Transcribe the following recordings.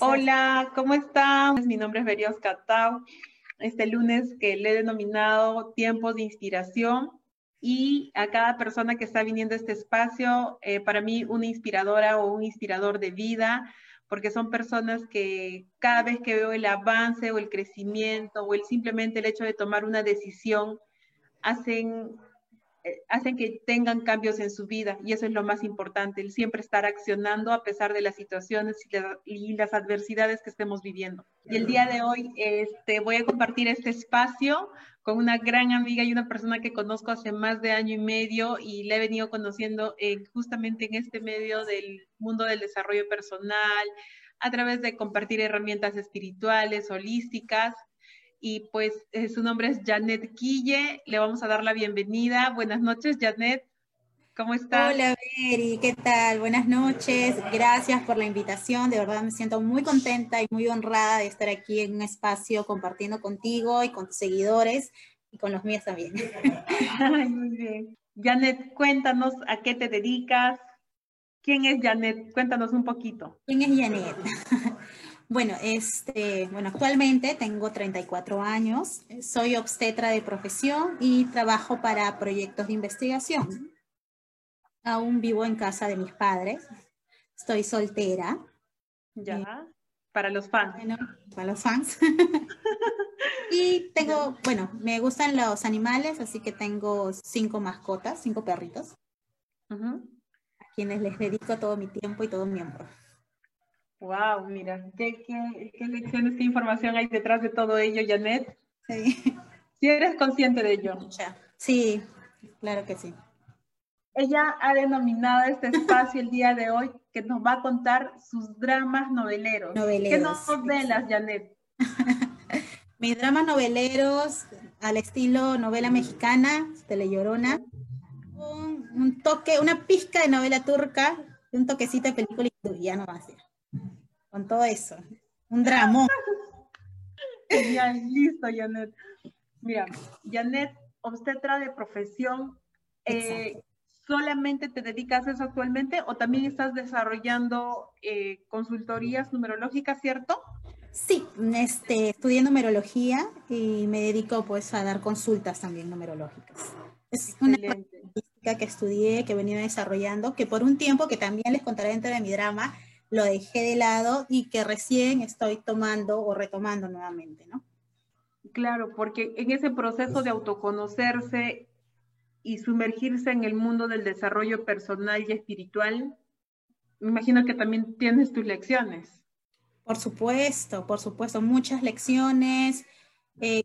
Hola, ¿cómo están? Mi nombre es Berios Catau. Este lunes que le he denominado Tiempos de Inspiración y a cada persona que está viniendo a este espacio, eh, para mí una inspiradora o un inspirador de vida, porque son personas que cada vez que veo el avance o el crecimiento o el simplemente el hecho de tomar una decisión, hacen hacen que tengan cambios en su vida y eso es lo más importante, el siempre estar accionando a pesar de las situaciones y, las adversidades que estemos viviendo. Y el día de hoy este, voy a compartir este espacio con una gran amiga y una persona que conozco hace más de año y medio y la he venido conociendo justamente en este medio del mundo del desarrollo personal, a través de compartir herramientas espirituales, holísticas y pues eh, su nombre es Janet Quille. Le vamos a dar la bienvenida. Buenas noches, Janet. ¿Cómo estás? Hola, Mary. ¿Qué tal? Buenas noches. Gracias por la invitación. De verdad me siento muy contenta y muy honrada de estar aquí en un espacio compartiendo contigo y con tus seguidores y con los míos también. muy bien. Janet, cuéntanos a qué te dedicas. ¿Quién es Janet? Cuéntanos un poquito. ¿Quién es Janet? Bueno, este, bueno, actualmente tengo 34 años, soy obstetra de profesión y trabajo para proyectos de investigación. Aún vivo en casa de mis padres, estoy soltera. Ya, eh, para los fans. para los fans. y tengo, bueno, me gustan los animales, así que tengo cinco mascotas, cinco perritos, a quienes les dedico todo mi tiempo y todo mi amor. Wow, mira, qué, qué, lecciones, qué información hay detrás de todo ello, Janet. Sí. ¿Sí eres consciente de ello? Sí, claro que sí. Ella ha denominado este espacio el día de hoy que nos va a contar sus dramas noveleros. noveleros ¿Qué novelas, Janet? Mis dramas noveleros al estilo novela mexicana, Telellorona, un, un toque, una pizca de novela turca, un toquecito de película ya no va a ser con todo eso. Un dramón. Genial, listo, Janet. Mira, Janet, obstetra de profesión, eh, ¿solamente te dedicas a eso actualmente o también estás desarrollando eh, consultorías numerológicas, cierto? Sí, este, estudié numerología y me dedico pues a dar consultas también numerológicas. Es una práctica que estudié, que he venido desarrollando, que por un tiempo, que también les contaré dentro de mi drama, lo dejé de lado y que recién estoy tomando o retomando nuevamente, ¿no? Claro, porque en ese proceso de autoconocerse y sumergirse en el mundo del desarrollo personal y espiritual, me imagino que también tienes tus lecciones. Por supuesto, por supuesto, muchas lecciones, eh,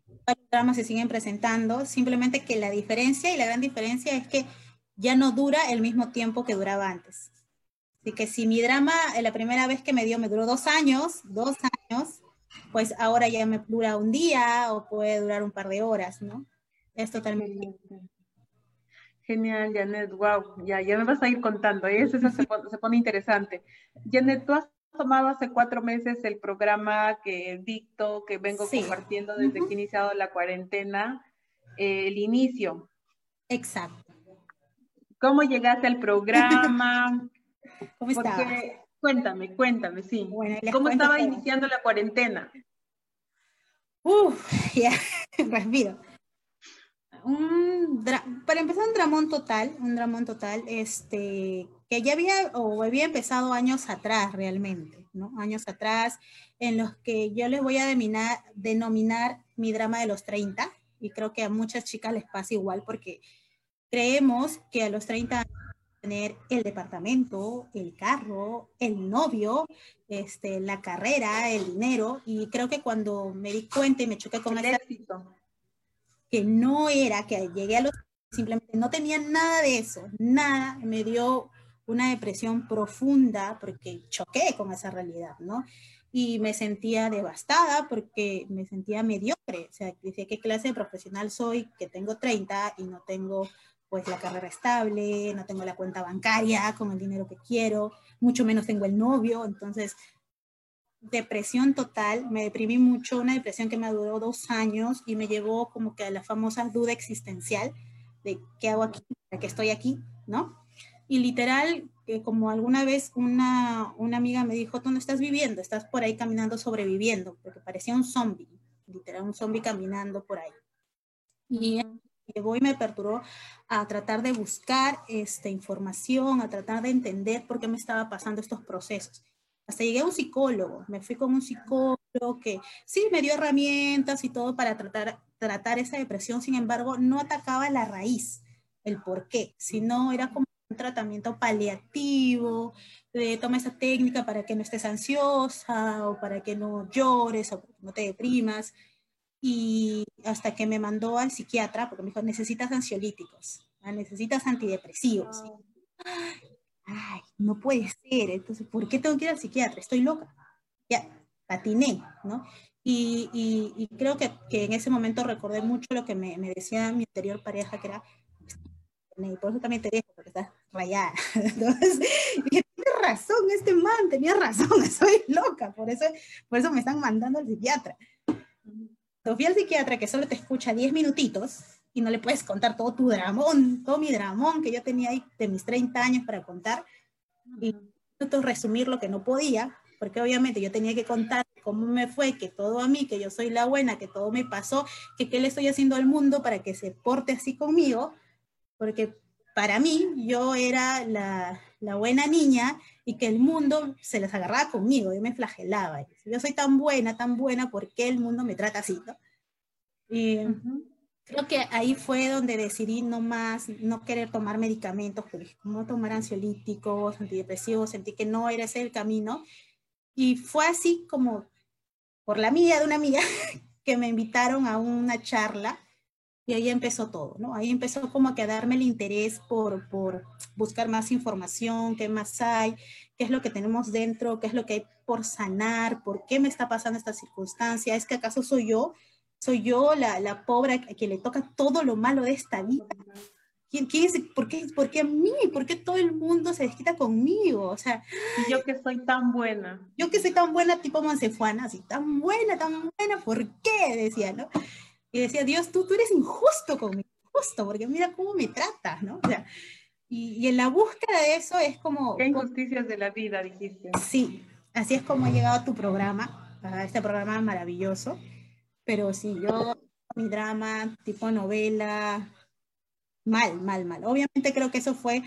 dramas se siguen presentando, simplemente que la diferencia y la gran diferencia es que ya no dura el mismo tiempo que duraba antes. Así que si mi drama eh, la primera vez que me dio me duró dos años, dos años, pues ahora ya me dura un día o puede durar un par de horas, ¿no? Es totalmente. Genial, Janet, wow, ya, ya me vas a ir contando, ¿eh? eso, se, pone, interesante. Janet, tú has tomado hace cuatro meses el programa que dicto, que vengo compartiendo desde que he iniciado la cuarentena, eh, el inicio. Exacto. ¿Cómo llegaste al programa? ¿Cómo estaba? Cuéntame, cuéntame, sí. ¿Cómo estaba iniciando la cuarentena? Uf, ya, respiro. para empezar, un dramón total, un dramón total, este, que ya había o había empezado años atrás realmente, ¿no? Años atrás, en los que yo les voy a denominar, denominar mi drama de los 30, y creo que a muchas chicas les pasa igual, porque creemos que a los 30 años tener el departamento, el carro, el novio, este, la carrera, el dinero. Y creo que cuando me di cuenta y me choqué con el éxito, que no era, que llegué a los... Simplemente no tenía nada de eso, nada, me dio una depresión profunda porque choqué con esa realidad, ¿no? Y me sentía devastada porque me sentía mediocre, o sea, decía, ¿qué clase de profesional soy? Que tengo 30 y no tengo pues la carrera estable, no tengo la cuenta bancaria con el dinero que quiero, mucho menos tengo el novio, entonces depresión total, me deprimí mucho, una depresión que me duró dos años y me llevó como que a la famosa duda existencial de qué hago aquí, para qué estoy aquí, ¿no? Y literal que como alguna vez una, una amiga me dijo, tú no estás viviendo, estás por ahí caminando sobreviviendo, porque parecía un zombie, literal, un zombie caminando por ahí. Y llevó y me perturbó a tratar de buscar esta información, a tratar de entender por qué me estaba pasando estos procesos. Hasta llegué a un psicólogo, me fui con un psicólogo que sí me dio herramientas y todo para tratar, tratar esa depresión, sin embargo, no atacaba la raíz, el por qué, sino era como un tratamiento paliativo, de toma esa técnica para que no estés ansiosa o para que no llores o no te deprimas y hasta que me mandó al psiquiatra, porque me dijo, necesitas ansiolíticos, ah, necesitas antidepresivos. Ay, no puede ser, entonces, ¿por qué tengo que ir al psiquiatra? Estoy loca. Ya, patiné, ¿no? Y, y, creo que, que, en ese momento recordé mucho lo que me, me decía mi anterior pareja, que era, y por eso también te dejo, porque estás rayada. Entonces, dije, tiene razón, este man tenía razón, soy loca, por eso, por eso me están mandando al psiquiatra fui al psiquiatra que solo te escucha 10 minutitos y no le puedes contar todo tu dramón, todo mi dramón que yo tenía ahí de mis 30 años para contar. Y entonces resumir lo que no podía, porque obviamente yo tenía que contar cómo me fue, que todo a mí, que yo soy la buena, que todo me pasó, que qué le estoy haciendo al mundo para que se porte así conmigo, porque para mí yo era la, la buena niña y que el mundo se les agarraba conmigo, yo me flagelaba. Yo soy tan buena, tan buena, ¿por qué el mundo me trata así? Y Creo que ahí fue donde decidí no más, no querer tomar medicamentos, no tomar ansiolíticos, antidepresivos, sentí que no era ese el camino. Y fue así como por la mía de una amiga que me invitaron a una charla y ahí empezó todo, ¿no? Ahí empezó como a quedarme el interés por, por buscar más información, qué más hay, qué es lo que tenemos dentro, qué es lo que hay por sanar, por qué me está pasando esta circunstancia, es que acaso soy yo, soy yo la, la pobre a quien le toca todo lo malo de esta vida. ¿Quién, quién es, por, qué, ¿Por qué a mí? ¿Por qué todo el mundo se desquita conmigo? O sea, y yo que soy tan buena. Yo que soy tan buena, tipo Mancefuana, así, tan buena, tan buena, ¿por qué? Decía, ¿no? Y decía, Dios, tú, tú eres injusto conmigo, injusto, porque mira cómo me tratas, ¿no? O sea, y, y, en la búsqueda de eso es como... Qué injusticias de la vida, dijiste. Sí, así es como ha llegado a tu programa, a este programa maravilloso. Pero sí, yo, mi drama, tipo novela, mal, mal, mal. Obviamente creo que eso fue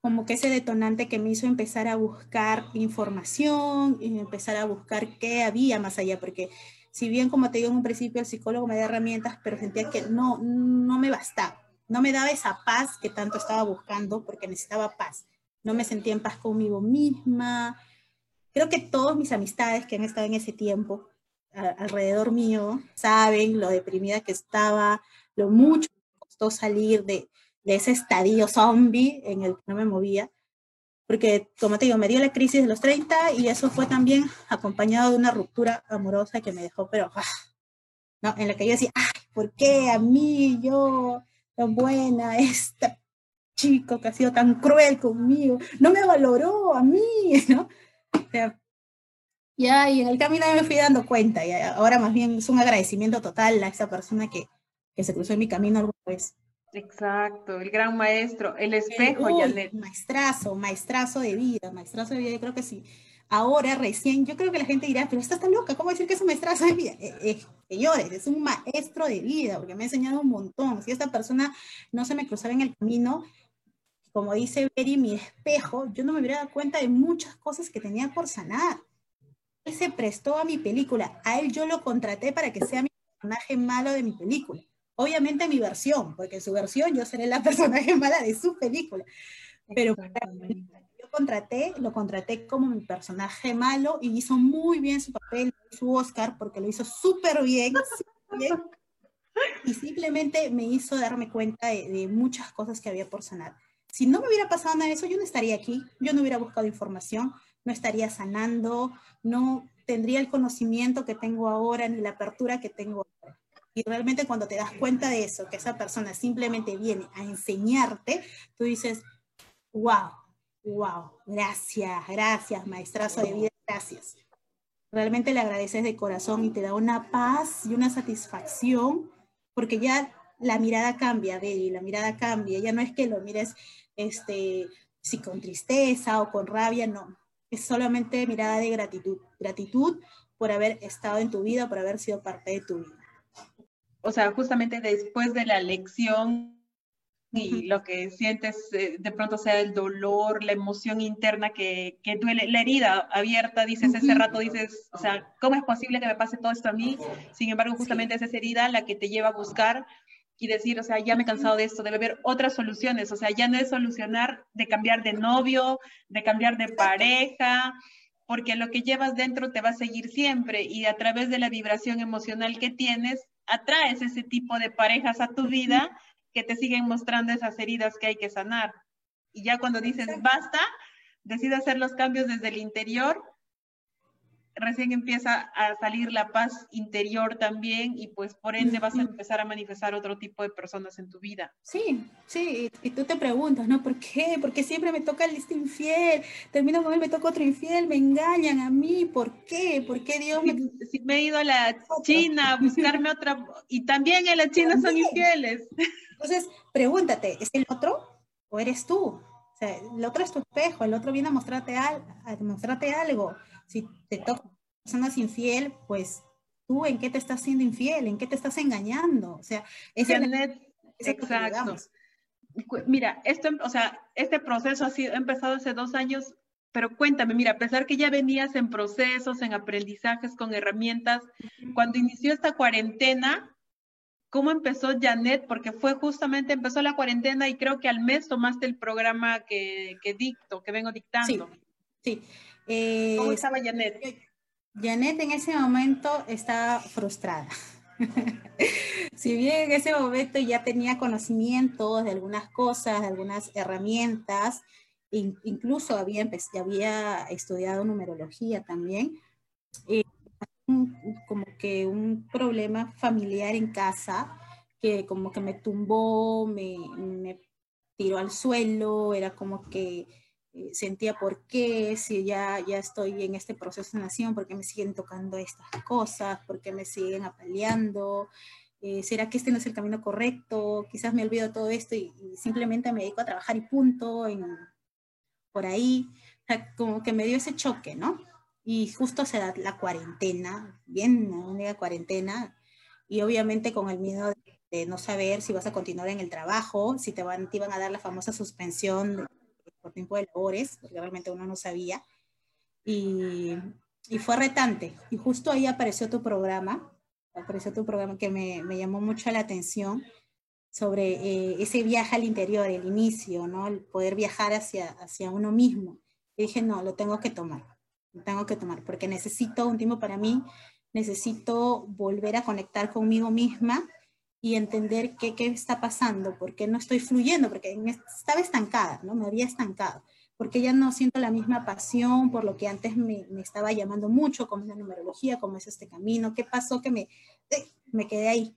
como que ese detonante que me hizo empezar a buscar información y empezar a buscar qué había más allá, porque si bien como te digo en un principio el psicólogo me da herramientas, pero sentía que no, no me bastaba, no me daba esa paz que tanto estaba buscando porque necesitaba paz. No me sentía en paz conmigo misma. Creo que todas mis amistades que han estado en ese tiempo alrededor mío saben lo deprimida que estaba, lo mucho que costó salir de, de ese estadio zombie en el que no me movía porque como te digo, me dio la crisis de los 30 y eso fue también acompañado de una ruptura amorosa que me dejó, pero, ah, ¿no? En la que yo decía, ay, ¿por qué a mí, yo, tan buena, esta chico que ha sido tan cruel conmigo, no me valoró a mí, ¿no? O sea, y en el camino me fui dando cuenta, y ahora más bien es un agradecimiento total a esa persona que, que se cruzó en mi camino alguna vez. Exacto, el gran maestro, el espejo, Uy, Maestrazo, maestrazo de vida, maestrazo de vida, yo creo que sí. Ahora, recién, yo creo que la gente dirá, pero esta está loca, ¿cómo decir que es un maestrazo de vida? Eh, eh, señores, es un maestro de vida, porque me ha enseñado un montón. Si esta persona no se me cruzara en el camino, como dice Beri, mi espejo, yo no me hubiera dado cuenta de muchas cosas que tenía por sanar. Él se prestó a mi película, a él yo lo contraté para que sea mi personaje malo de mi película Obviamente mi versión, porque en su versión yo seré la personaje mala de su película. Pero yo contraté, lo contraté como mi personaje malo y hizo muy bien su papel, su Oscar, porque lo hizo súper bien, bien, Y simplemente me hizo darme cuenta de, de, muchas cosas que había por sanar. Si no me hubiera pasado nada de eso, yo no estaría aquí, yo no hubiera buscado información, no estaría sanando, no tendría el conocimiento que tengo ahora ni la apertura que tengo ahora. Y realmente cuando te das cuenta de eso, que esa persona simplemente viene a enseñarte, tú dices, wow, wow, gracias, gracias, maestrazo de vida, gracias. Realmente le agradeces de corazón y te da una paz y una satisfacción, porque ya la mirada cambia, Betty, la mirada cambia. Ya no es que lo mires este, si con tristeza o con rabia, no. Es solamente mirada de gratitud. Gratitud por haber estado en tu vida, por haber sido parte de tu vida. O sea, justamente después de la lección y lo que sientes eh, de pronto sea el dolor, la emoción interna que, que duele, la herida abierta, dices ese rato, dices, o sea, ¿cómo es posible que me pase todo esto a mí? Sin embargo, justamente es esa herida la que te lleva a buscar y decir, o sea, ya me he cansado de esto, debe haber otras soluciones, o sea, ya no es solucionar de cambiar de novio, de cambiar de pareja, porque lo que llevas dentro te va a seguir siempre y a través de la vibración emocional que tienes, atraes ese tipo de parejas a tu vida que te siguen mostrando esas heridas que hay que sanar. Y ya cuando dices basta, decides hacer los cambios desde el interior recién empieza a salir la paz interior también y pues por ende vas a empezar a manifestar otro tipo de personas en tu vida. Sí, sí, y tú te preguntas, ¿no? ¿Por qué? Porque siempre me toca el este infiel, termino con él, me toca otro infiel, me engañan a mí, ¿por qué? ¿Por qué Dios me... Si, me he ido a la China a buscarme otra, y también en la China son infieles. Entonces, pregúntate, ¿es el otro o eres tú? O sea, el otro es tu espejo, el otro viene a mostrarte, al, a mostrarte algo si te toca personas infiel, pues tú en qué te estás siendo infiel, en qué te estás engañando. O sea, es exacto. Mira, esto, o sea, este proceso ha, sido, ha empezado hace dos años, pero cuéntame, mira, a pesar que ya venías en procesos, en aprendizajes, con herramientas, cuando inició esta cuarentena, ¿cómo empezó Janet? Porque fue justamente, empezó la cuarentena y creo que al mes tomaste el programa que, que dicto, que vengo dictando. Sí, sí. Eh, ¿Cómo estaba Janet? Janet en ese momento estaba frustrada. si bien en ese momento ya tenía conocimientos de algunas cosas, de algunas herramientas, incluso había, había estudiado numerología también, eh, como que un problema familiar en casa que como que me tumbó, me, me tiró al suelo, era como que sentía por qué, si ya, ya estoy en este proceso de nación, por qué me siguen tocando estas cosas, por qué me siguen apaleando, eh, ¿será que este no es el camino correcto? Quizás me olvido todo esto y, simplemente me dedico a trabajar y punto, en, por ahí, como que me dio ese choque, ¿no? Y justo se da la cuarentena, bien, una cuarentena, y obviamente con el miedo de, no saber si vas a continuar en el trabajo, si te, van, te iban a dar la famosa suspensión por tiempo de labores, porque realmente uno no sabía. Y, y, fue retante. Y justo ahí apareció tu programa, apareció tu programa que me, me llamó mucho la atención sobre eh, ese viaje al interior, el inicio, ¿no? El poder viajar hacia, hacia uno mismo. Y dije, no, lo tengo que tomar, lo tengo que tomar, porque necesito un tiempo para mí, necesito volver a conectar conmigo misma y entender qué, qué está pasando, por qué no estoy fluyendo, porque estaba estancada, ¿no? Me había estancado, porque ya no siento la misma pasión por lo que antes me, me estaba llamando mucho, como es la numerología, como es este camino, qué pasó que me, eh, me quedé ahí,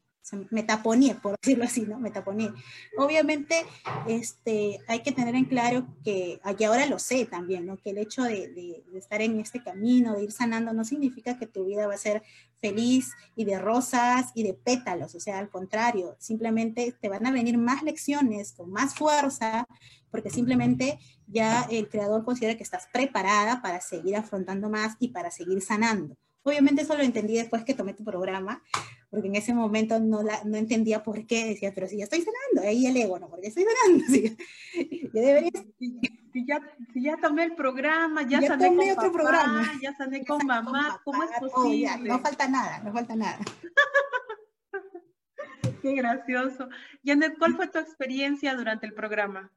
me taponé, por decirlo así, ¿no? Me taponé. Obviamente, este, hay que tener en claro que, y ahora lo sé también, ¿no? Que el hecho de, de, estar en este camino, de ir sanando, no significa que tu vida va a ser feliz y de rosas y de pétalos, o sea, al contrario, simplemente te van a venir más lecciones con más fuerza, porque simplemente ya el creador considera que estás preparada para seguir afrontando más y para seguir sanando. Obviamente eso lo entendí después que tomé tu programa, porque en ese momento no, la, no entendía por qué, decía, pero si ya estoy sanando, ahí el ego, ¿no? Porque estoy sanando, ¿sí? yo debería... Si ya, si ya tomé el programa, ya, sané con otro papá, programa. ya sané con mamá, ¿cómo es posible? ya, no falta nada, no falta nada. Qué gracioso. Janet, ¿cuál fue tu experiencia durante el programa?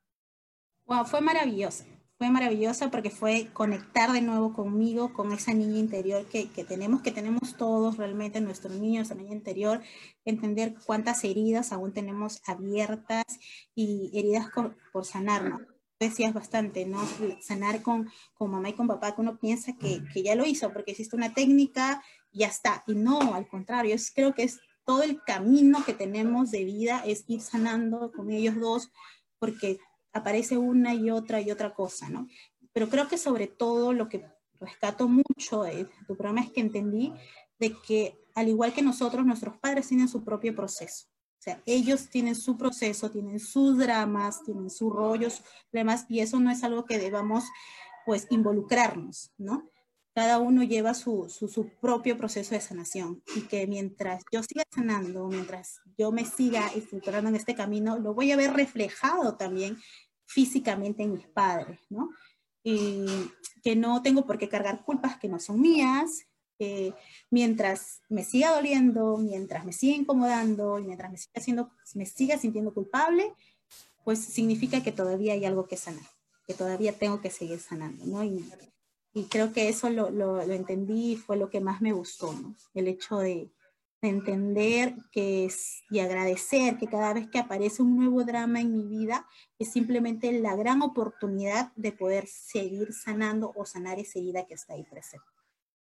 Wow, fue maravillosa fue maravillosa porque fue conectar de nuevo conmigo, con esa niña interior que, que tenemos, que tenemos todos realmente, nuestros niños, nuestra niña interior, entender cuántas heridas aún tenemos abiertas y heridas por sanar, ¿no? Decías bastante, ¿no? Sanar con, con mamá y con papá, que uno piensa que, que ya lo hizo porque existe una técnica, ya está. Y no, al contrario, es, creo que es todo el camino que tenemos de vida, es ir sanando con ellos dos, porque aparece una y otra y otra cosa, ¿no? Pero creo que sobre todo lo que rescato mucho de tu programa es que entendí de que al igual que nosotros, nuestros padres tienen su propio proceso. O sea, ellos tienen su proceso, tienen sus dramas, tienen sus rollos, demás, y eso no es algo que debamos, pues, involucrarnos, ¿no? Cada uno lleva su, propio proceso de sanación y que mientras yo siga sanando, mientras yo me siga estructurando en este camino, lo voy a ver reflejado también físicamente en mis padres, ¿no? Y que no tengo por qué cargar culpas que no son mías, mientras me siga doliendo, mientras me siga incomodando y mientras me siga, haciendo, me siga sintiendo culpable, pues significa que todavía hay algo que sanar, que todavía tengo que seguir sanando, ¿no? Y creo que eso lo, lo, lo, entendí y fue lo que más me gustó, ¿no? El hecho de, de entender que es, y agradecer que cada vez que aparece un nuevo drama en mi vida es simplemente la gran oportunidad de poder seguir sanando o sanar esa herida que está ahí presente.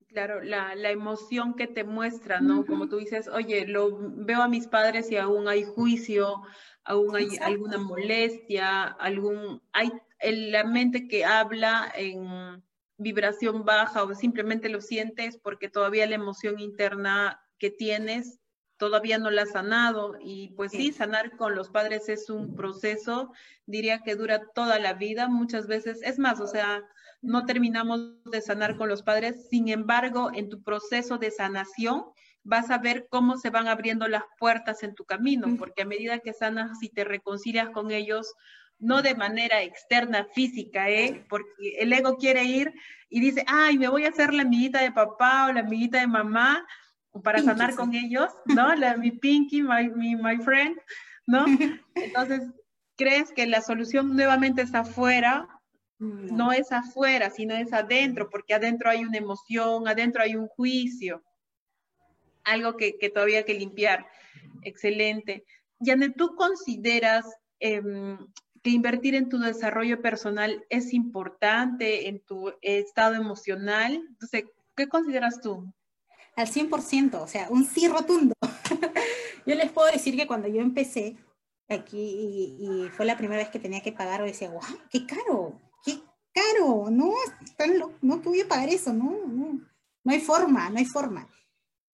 Claro, la, la, emoción que te muestra, ¿no? Como tú dices, oye, lo veo a mis padres y aún hay juicio, aún hay alguna molestia, algún, hay la mente que habla en vibración baja o simplemente lo sientes porque todavía la emoción interna que tienes todavía no la has sanado y pues sí, sanar con los padres es un proceso, diría que dura toda la vida, muchas veces, es más, o sea, no terminamos de sanar con los padres, sin embargo, en tu proceso de sanación vas a ver cómo se van abriendo las puertas en tu camino, porque a medida que sanas y te reconcilias con ellos, no de manera externa, física, ¿eh? porque el ego quiere ir y dice, ay, me voy a hacer la amiguita de papá o la amiguita de mamá para sanar con ellos, ¿no? La, mi pinky, my, mi, my friend, ¿no? Entonces, crees que la solución nuevamente está afuera no es afuera, sino es adentro, porque adentro hay una emoción, adentro hay un juicio, algo que, todavía hay que limpiar. Excelente. Janet, ¿tú consideras em, que invertir en tu desarrollo personal es importante en tu estado emocional? Entonces, ¿qué consideras tú? Al 100%, o sea, un sí rotundo. yo les puedo decir que cuando yo empecé aquí y, fue la primera vez que tenía que pagar, yo decía, wow, qué caro, caro, no, no que voy a pagar eso, no, no, no hay forma, no hay forma.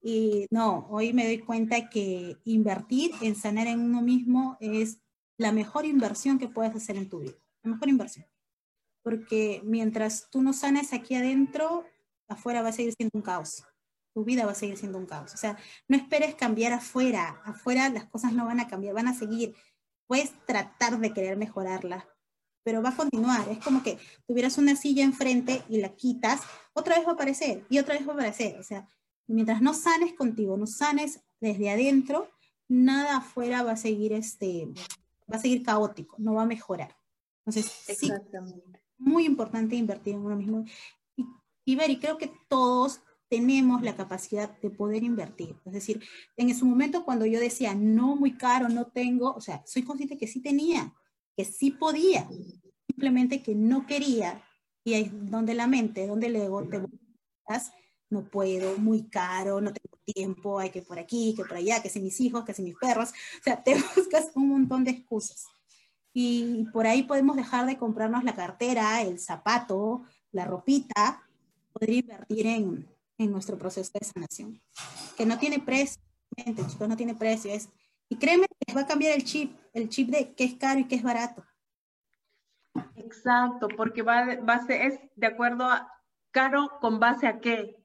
Y no, hoy me doy cuenta que invertir en sanar en uno mismo es la mejor inversión que puedes hacer en tu vida, la mejor inversión. Porque mientras tú no sanes aquí adentro, afuera va a seguir siendo un caos. Tu vida va a seguir siendo un caos. O sea, no esperes cambiar afuera. Afuera las cosas no van a cambiar, van a seguir. Puedes tratar de querer mejorarlas, pero va a continuar. Es como que tuvieras una silla enfrente y la quitas, otra vez va a aparecer y otra vez va a aparecer. O sea, mientras no sanes contigo, no sanes desde adentro, nada afuera va a seguir este, va a seguir caótico, no va a mejorar. Entonces, sí, muy importante invertir en uno mismo. Y, y ver, y creo que todos tenemos la capacidad de poder invertir. Es decir, en ese momento cuando yo decía, no, muy caro, no tengo, o sea, soy consciente que sí tenía, que sí podía, simplemente que no quería, y ahí donde la mente, donde el ego te no puedo, muy caro, no tengo tiempo, hay que por aquí, que por allá, que si mis hijos, que si mis perros, o sea, te buscas un montón de excusas. Y por ahí podemos dejar de comprarnos la cartera, el zapato, la ropita, poder invertir en, en nuestro proceso de sanación, que no tiene precio, chicos, no tiene precio, es y créeme que va a cambiar el chip, el chip de qué es caro y qué es barato. Exacto, porque va, base, es de acuerdo a caro con base a qué.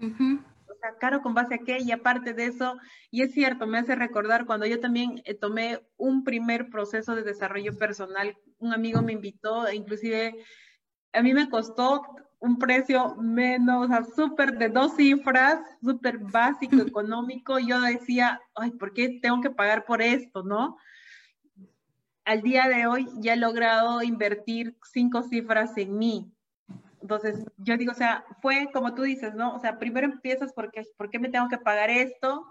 O sea, caro con base a qué, y aparte de eso, y es cierto, me hace recordar cuando yo también eh, tomé un primer proceso de desarrollo personal, un amigo me invitó, e inclusive a mí me costó un precio menos, o sea, súper de dos cifras, súper básico, económico. Yo decía, ay, ¿por qué tengo que pagar por esto, no? Al día de hoy ya he logrado invertir cinco cifras en mí. Entonces, yo digo, o sea, fue como tú dices, ¿no? O sea, primero empiezas porque, ¿por qué me tengo que pagar esto?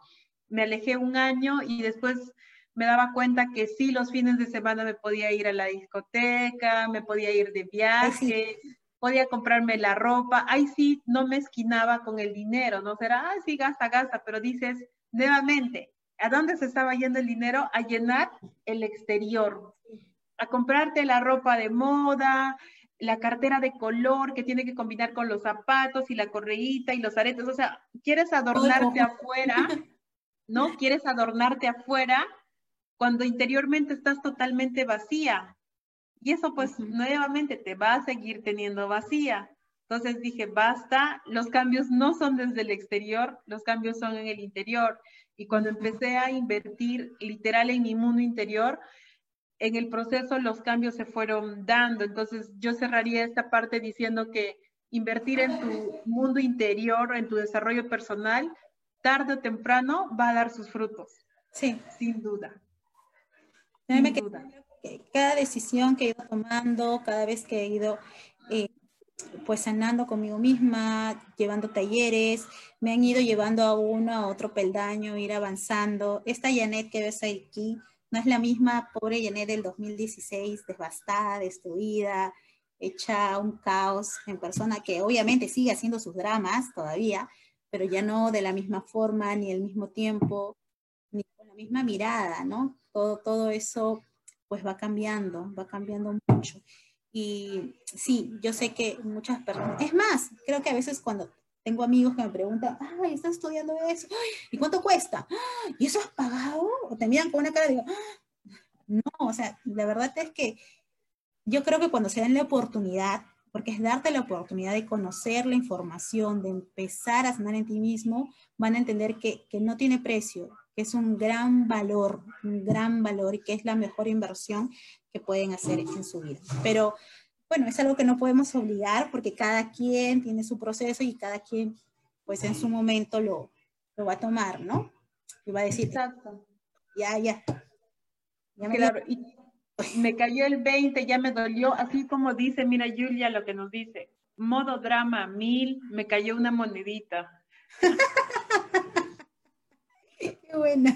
Me alejé un año y después me daba cuenta que sí, los fines de semana me podía ir a la discoteca, me podía ir de viaje, podía comprarme la ropa, ahí sí no me esquinaba con el dinero, ¿no? Será, ah, sí, gasta, gasta, pero dices, nuevamente, ¿a dónde se estaba yendo el dinero? A llenar el exterior, a comprarte la ropa de moda, la cartera de color que tiene que combinar con los zapatos y la correíta y los aretes, o sea, quieres adornarte afuera, ¿no? Quieres adornarte afuera, cuando interiormente estás totalmente vacía. Y eso pues nuevamente te va a seguir teniendo vacía. Entonces dije, basta, los cambios no son desde el exterior, los cambios son en el interior. Y cuando empecé a invertir literal en mi mundo interior, en el proceso los cambios se fueron dando. Entonces yo cerraría esta parte diciendo que invertir en tu mundo interior, en tu desarrollo personal, tarde o temprano va a dar sus frutos. Sí. Sin duda. Sin duda. cada decisión que he ido tomando, cada vez que he ido eh, pues sanando conmigo misma, llevando talleres, me han ido llevando a uno a otro peldaño, ir avanzando. Esta Janet que ves aquí no es la misma pobre Janet del 2016, devastada, destruida, hecha un caos en persona, que obviamente sigue haciendo sus dramas todavía, pero ya no de la misma forma, ni el mismo tiempo, ni con la misma mirada, ¿no? Todo, todo eso pues va cambiando, va cambiando mucho. Y sí, yo sé que muchas personas, es más, creo que a veces cuando tengo amigos que me preguntan, ay, ¿estás estudiando eso? ¿Y cuánto cuesta? ¿Y eso has pagado? O te miran con una cara de, digo, no, o sea, la verdad es que yo creo que cuando se den la oportunidad, porque es darte la oportunidad de conocer la información, de empezar a sanar en ti mismo, van a entender que, que no tiene precio, que es un gran valor, un gran valor y que es la mejor inversión que pueden hacer en su vida. Pero bueno, es algo que no podemos obligar porque cada quien tiene su proceso y cada quien pues en su momento lo, lo va a tomar, ¿no? Y va a decir, Exacto. ya, ya. ya me claro, y me cayó el 20, ya me dolió, así como dice, mira Julia lo que nos dice, modo drama, mil, me cayó una monedita. Qué buena.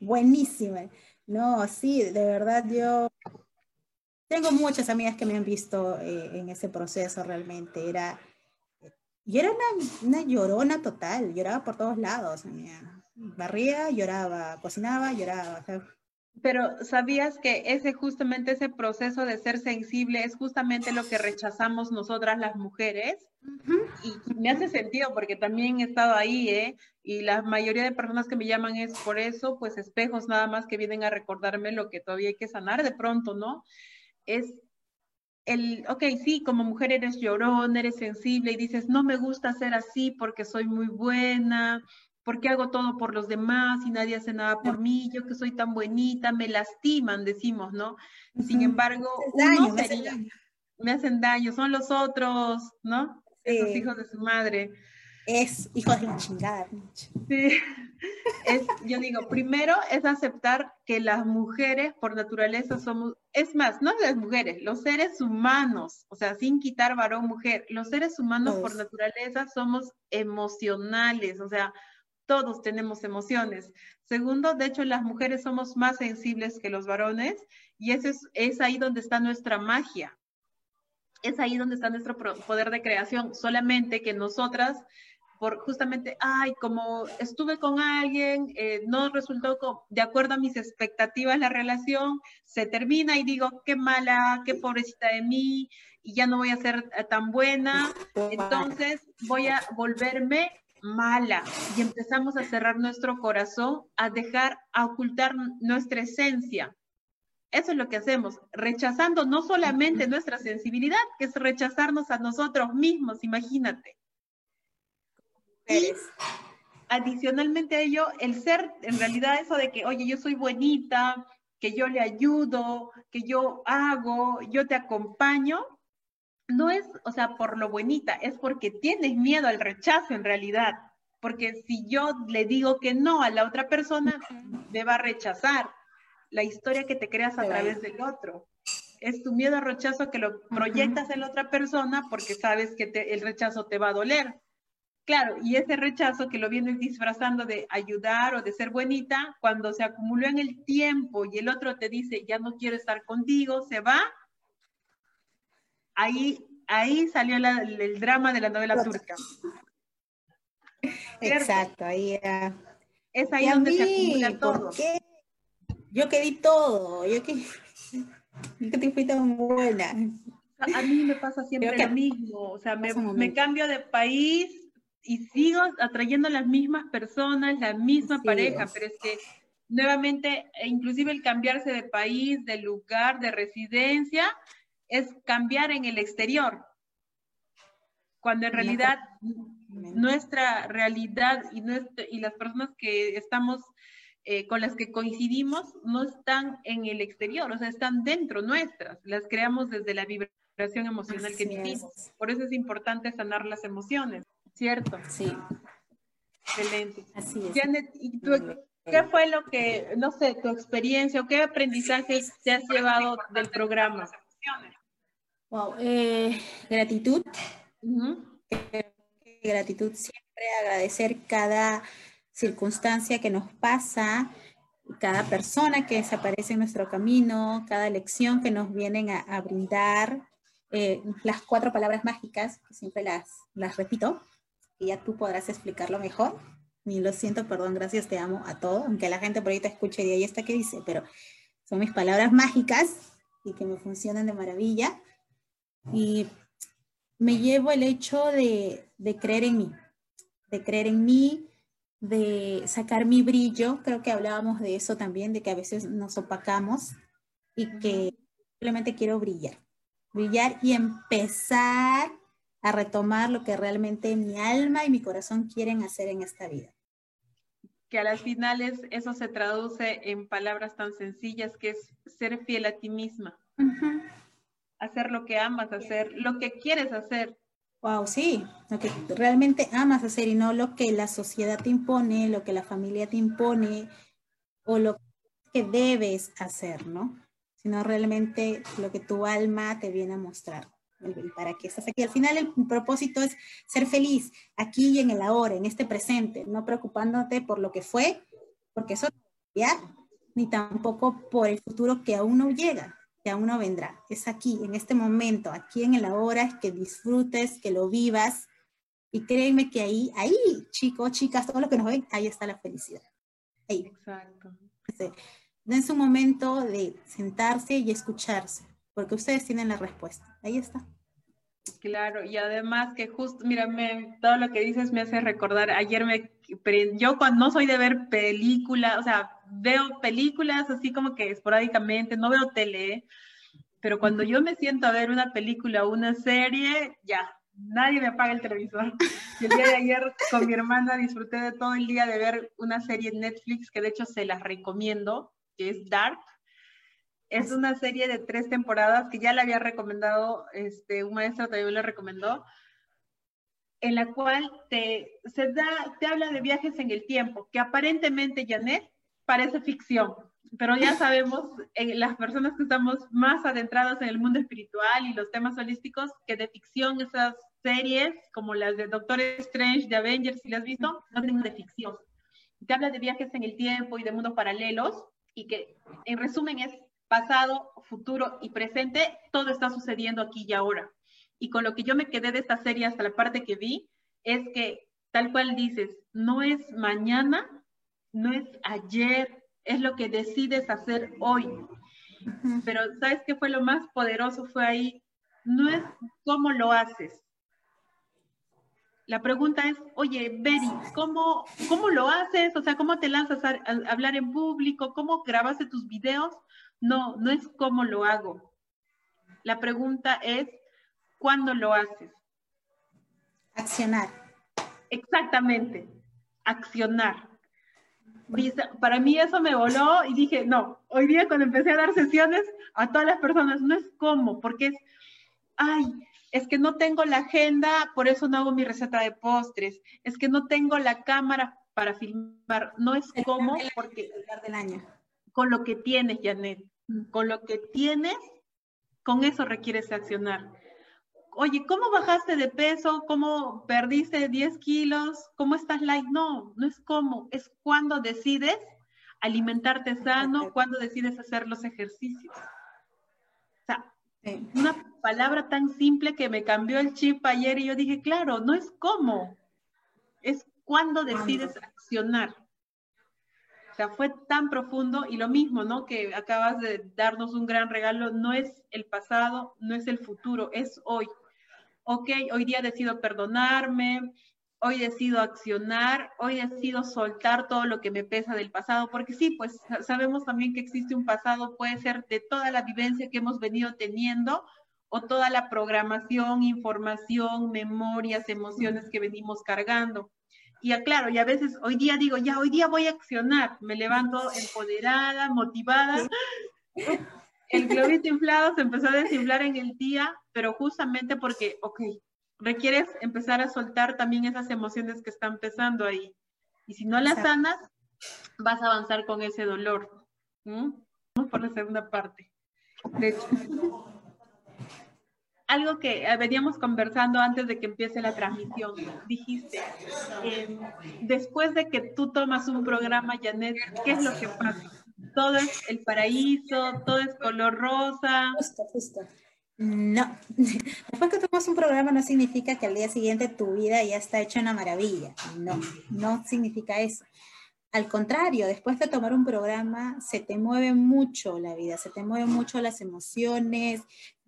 Buenísima. No, sí, de verdad yo tengo muchas amigas que me han visto eh, en ese proceso realmente. Era, yo era una, llorona total, lloraba por todos lados. Barría, lloraba, cocinaba, lloraba. Pero sabías que ese justamente ese proceso de ser sensible es justamente lo que rechazamos nosotras las mujeres. Y me hace sentido porque también he estado ahí, ¿eh? Y la mayoría de personas que me llaman es por eso, pues espejos nada más que vienen a recordarme lo que todavía hay que sanar de pronto, ¿no? Es el, ok, sí, como mujer eres llorón, eres sensible y dices, no me gusta ser así porque soy muy buena, porque hago todo por los demás y nadie hace nada por mí, yo que soy tan bonita, me lastiman, decimos, ¿no? Sin embargo, me, hacen daño, son los otros, ¿no? Esos hijos de su madre. Es hijo de la chingada. Sí. Es, yo digo, primero es aceptar que las mujeres por naturaleza somos, es más, no las mujeres, los seres humanos, o sea, sin quitar varón, mujer, los seres humanos por naturaleza somos emocionales, o sea, todos tenemos emociones. Segundo, de hecho, las mujeres somos más sensibles que los varones y ese es, es ahí donde está nuestra magia. Es ahí donde está nuestro poder de creación, solamente que nosotras por justamente, ay, como estuve con alguien, eh, no resultó de acuerdo a mis expectativas la relación, se termina y digo, qué mala, qué pobrecita de mí, y ya no voy a ser eh, tan buena, entonces voy a volverme mala y empezamos a cerrar nuestro corazón, a dejar, a ocultar nuestra esencia. Eso es lo que hacemos, rechazando no solamente nuestra sensibilidad, que es rechazarnos a nosotros mismos, imagínate. Y adicionalmente a ello, el ser, en realidad eso de que, oye, yo soy bonita, que yo le ayudo, que yo hago, yo te acompaño, no es, o sea, por lo bonita, es porque tienes miedo al rechazo en realidad. Porque si yo le digo que no a la otra persona, me va a rechazar la historia que te creas a través del otro. Es tu miedo al rechazo que lo proyectas en la otra persona porque sabes que el rechazo te va a doler. Claro, y ese rechazo que lo vienes disfrazando de ayudar o de ser bonita, cuando se acumuló en el tiempo y el otro te dice, ya no quiero estar contigo, se va, ahí, ahí salió el drama de la novela turca. Exacto, ahí era. Es ahí donde se acumula todo. Yo quedé todo, yo que, yo que te fui tan buena. A mí me pasa siempre lo mismo, o sea, me, me, cambio de país y sigo atrayendo las mismas personas, la misma pareja, pero es que nuevamente, e inclusive el cambiarse de país, de lugar, de residencia, es cambiar en el exterior. Cuando en realidad nuestra realidad y, y las personas que estamos eh, con las que coincidimos no están en el exterior, o sea, están dentro nuestras, las creamos desde la vibración emocional que vivimos. Por eso es importante sanar las emociones, ¿cierto? Sí. Excelente. Así es. Janet, ¿y tú, qué fue lo que, no sé, tu experiencia o qué aprendizaje te has llevado del programa? Wow, eh, gratitud. Gratitud siempre, agradecer cada circunstancia que nos pasa, cada persona que desaparece en nuestro camino, cada lección que nos vienen a, brindar, eh, las cuatro palabras mágicas, que siempre las, las repito, y ya tú podrás explicarlo mejor. Ni lo siento, perdón, gracias, te amo a todo, aunque la gente por ahí te escuche y ahí está que dice, pero son mis palabras mágicas y que me funcionan de maravilla. Y me llevo el hecho de, de creer en mí, de creer en mí, de sacar mi brillo, creo que hablábamos de eso también, de que a veces nos opacamos y que simplemente quiero brillar, brillar y empezar a retomar lo que realmente mi alma y mi corazón quieren hacer en esta vida. Que a las finales eso se traduce en palabras tan sencillas que es ser fiel a ti misma. Hacer lo que amas, hacer lo que quieres hacer, Wow, sí, lo que realmente amas hacer y no lo que la sociedad te impone, lo que la familia te impone o lo que debes hacer, ¿no? Sino realmente lo que tu alma te viene a mostrar. Para que estás aquí. Al final el propósito es ser feliz aquí y en el ahora, en este presente, no preocupándote por lo que fue, porque eso no va ni tampoco por el futuro que aún no llega que aún no vendrá. Es aquí, en este momento, aquí en el ahora, que disfrutes, que lo vivas. Y créeme que ahí, ahí, chicos, chicas, todos los que nos ven, ahí está la felicidad. Ahí. Exacto. Den su momento de sentarse y escucharse, porque ustedes tienen la respuesta. Ahí está. Claro, y además que justo, mira, todo lo que dices me hace recordar, ayer me, yo cuando no soy de ver películas, o sea, veo películas así como que esporádicamente, no veo tele, pero cuando yo me siento a ver una película o una serie, ya, nadie me apaga el televisor. Y el día de ayer con mi hermana disfruté de todo el día de ver una serie en Netflix que de hecho se las recomiendo, que es Dark. Es una serie de tres temporadas que ya le había recomendado, este, un maestro también le recomendó, en la cual te, se da, te habla de viajes en el tiempo, que aparentemente, Janet, parece ficción, pero ya sabemos, en las personas que estamos más adentradas en el mundo espiritual y los temas holísticos, que de ficción esas series, como las de Doctor Strange, de Avengers, si las has visto, no tienen de ficción. Te habla de viajes en el tiempo y de mundos paralelos, y que en resumen es pasado, futuro y presente, todo está sucediendo aquí y ahora. Y con lo que yo me quedé de esta serie hasta la parte que vi, es que tal cual dices, no es mañana, no es ayer, es lo que decides hacer hoy. Pero ¿sabes qué fue lo más poderoso? Fue ahí, no es cómo lo haces. La pregunta es, oye, Beri, ¿cómo, ¿cómo lo haces? O sea, ¿cómo te lanzas a hablar en público? ¿Cómo grabaste tus videos? No, no es cómo lo hago. La pregunta es, ¿cuándo lo haces? Accionar. Exactamente, accionar. para mí eso me voló y dije, no, hoy día cuando empecé a dar sesiones a todas las personas, no es cómo, porque es, ay, es que no tengo la agenda, por eso no hago mi receta de postres, es que no tengo la cámara para filmar, no es cómo, porque del año. Con lo que tienes, Janet con lo que tienes, con eso requieres accionar. Oye, ¿cómo bajaste de peso? ¿Cómo perdiste 10 kilos? ¿Cómo estás light? No, no es cómo, es cuando decides alimentarte sano, cuando decides hacer los ejercicios. O sea, una palabra tan simple que me cambió el chip ayer y yo dije, claro, no es cómo, es cuando decides accionar fue tan profundo y lo mismo, ¿no? Que acabas de darnos un gran regalo, no es el pasado, no es el futuro, es hoy. Ok, hoy día decido perdonarme, hoy decido accionar, hoy decido soltar todo lo que me pesa del pasado, porque sí, pues sabemos también que existe un pasado, puede ser de toda la vivencia que hemos venido teniendo o toda la programación, información, memorias, emociones que venimos cargando. Y aclaro, y a veces hoy día digo, ya, hoy día voy a accionar, me levanto empoderada, motivada. El globito inflado se empezó a desinflar en el día, pero justamente porque, ok, requieres empezar a soltar también esas emociones que están pesando ahí. Y si no las sanas, vas a avanzar con ese dolor. Vamos por la segunda parte. De hecho, algo que eh, veníamos conversando antes de que empiece la transmisión. Dijiste, em, después de que tú tomas un programa, Janet, ¿qué es lo que pasa? Todo es el paraíso, todo es color rosa. Justo, justo. No, después que tomas un programa no significa que al día siguiente tu vida ya está hecha una maravilla. No, no significa eso. Al contrario, después de tomar un programa se te mueve mucho la vida, se te mueven mucho las emociones,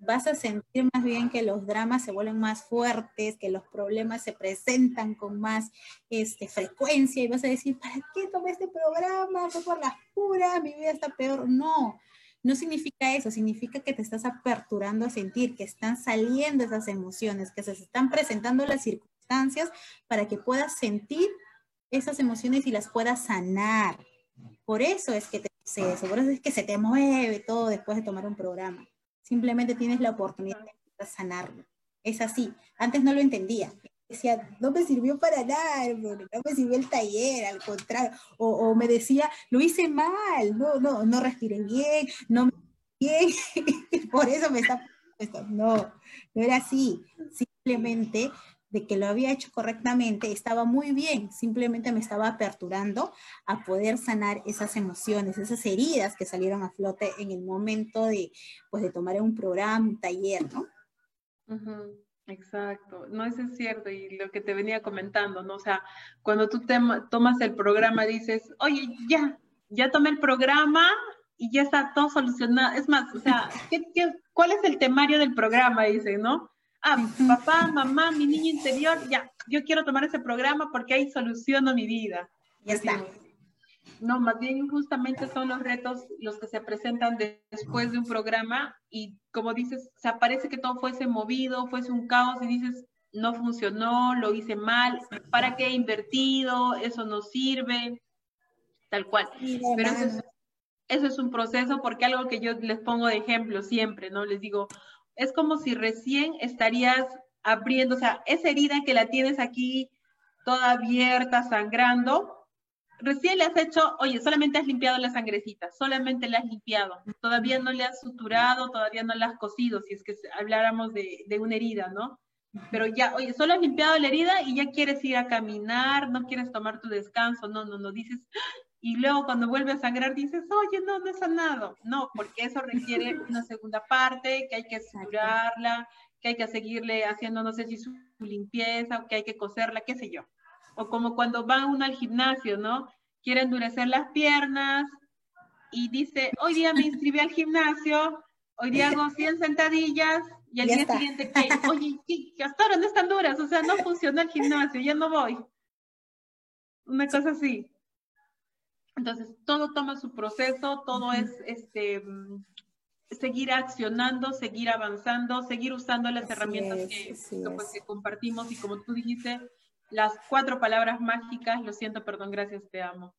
vas a sentir más bien que los dramas se vuelven más fuertes, que los problemas se presentan con más este, frecuencia y vas a decir, ¿para qué tomé este programa? Fue por las puras, mi vida está peor. No, no significa eso, significa que te estás aperturando a sentir, que están saliendo esas emociones, que se están presentando las circunstancias para que puedas sentir esas emociones y las puedas sanar. Por eso es que te eso, por eso es que se te mueve todo después de tomar un programa. Simplemente tienes la oportunidad de sanarlo. Es así. Antes no lo entendía decía, no me sirvió para nada, no me sirvió el taller, al contrario, o, me decía, lo hice mal, no, no, no respiré bien, no me bien, por eso me está... No, no era así, simplemente de que lo había hecho correctamente, estaba muy bien, simplemente me estaba aperturando a poder sanar esas emociones, esas heridas que salieron a flote en el momento de, pues, de tomar un programa, un taller, ¿no? Exacto, no, eso es cierto, y lo que te venía comentando, ¿no? O sea, cuando tú tomas el programa, dices, oye, ya, ya tomé el programa y ya está todo solucionado. Es más, o sea, ¿qué, cuál es el temario del programa? Dice, ¿no? Ah, papá, mamá, mi niño interior, ya, yo quiero tomar ese programa porque ahí soluciono mi vida. Ya está. No, más bien justamente son los retos los que se presentan después de un programa y como dices, se parece que todo fuese movido, fuese un caos y dices, no funcionó, lo hice mal, ¿para qué he invertido? Eso no sirve, tal cual. Pero eso es, eso es un proceso porque algo que yo les pongo de ejemplo siempre, ¿no? Les digo, es como si recién estarías abriendo, o sea, esa herida que la tienes aquí toda abierta, sangrando, recién le has hecho, oye, solamente has limpiado la sangrecita, solamente la has limpiado, todavía no le has suturado, todavía no la has cosido, si es que habláramos de, de una herida, ¿no? Pero ya, oye, solo has limpiado la herida y ya quieres ir a caminar, no quieres tomar tu descanso, no, no, no, dices, y luego cuando vuelve a sangrar dices, oye, no, no he sanado. No, porque eso requiere una segunda parte, que hay que suturarla, que hay que seguirle haciendo, no sé si su limpieza, o que hay que coserla, qué sé yo o como cuando va uno al gimnasio, ¿no? Quiere endurecer las piernas y dice, hoy día me inscribí al gimnasio, hoy día hago 100 sentadillas y al día siguiente, ¿qué? oye, ¿qué? hasta ahora no están duras, o sea, no funciona el gimnasio, ya no voy. Una cosa así. Entonces, todo toma su proceso, todo es este, seguir accionando, seguir avanzando, seguir usando las herramientas que, pues, que, compartimos y como tú dijiste, las cuatro palabras mágicas, lo siento, perdón, gracias, te amo.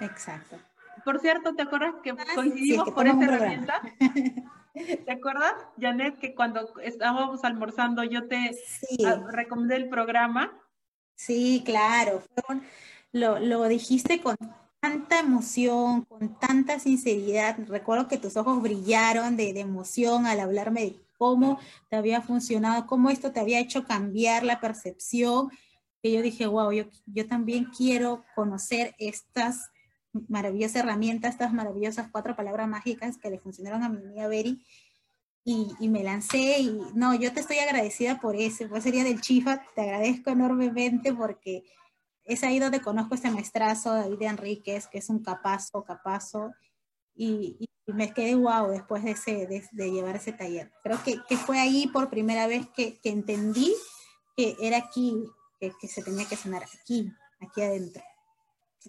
Exacto. Por cierto, ¿te acuerdas que ah, coincidimos por esa herramienta? ¿Te acuerdas, Janet, que cuando estábamos almorzando yo te recomendé el programa? Sí, claro. Lo, lo dijiste con tanta emoción, con tanta sinceridad. Recuerdo que tus ojos brillaron de, de emoción al hablarme de cómo te había funcionado, cómo esto te había hecho cambiar la percepción, que yo dije, wow, yo, yo también quiero conocer estas maravillosas herramientas, estas maravillosas cuatro palabras mágicas que le funcionaron a mi amiga Beri. Y, y, me lancé y no, yo te estoy agradecida por eso, pues sería del Chifa, te agradezco enormemente porque es ahí donde conozco este maestrazo, David Enríquez, que es un capazo, capazo, y, me quedé guau después de, ese, de, llevar ese taller. Creo que, que, fue ahí por primera vez que, que, entendí que era aquí, que, se tenía que sanar aquí, aquí adentro.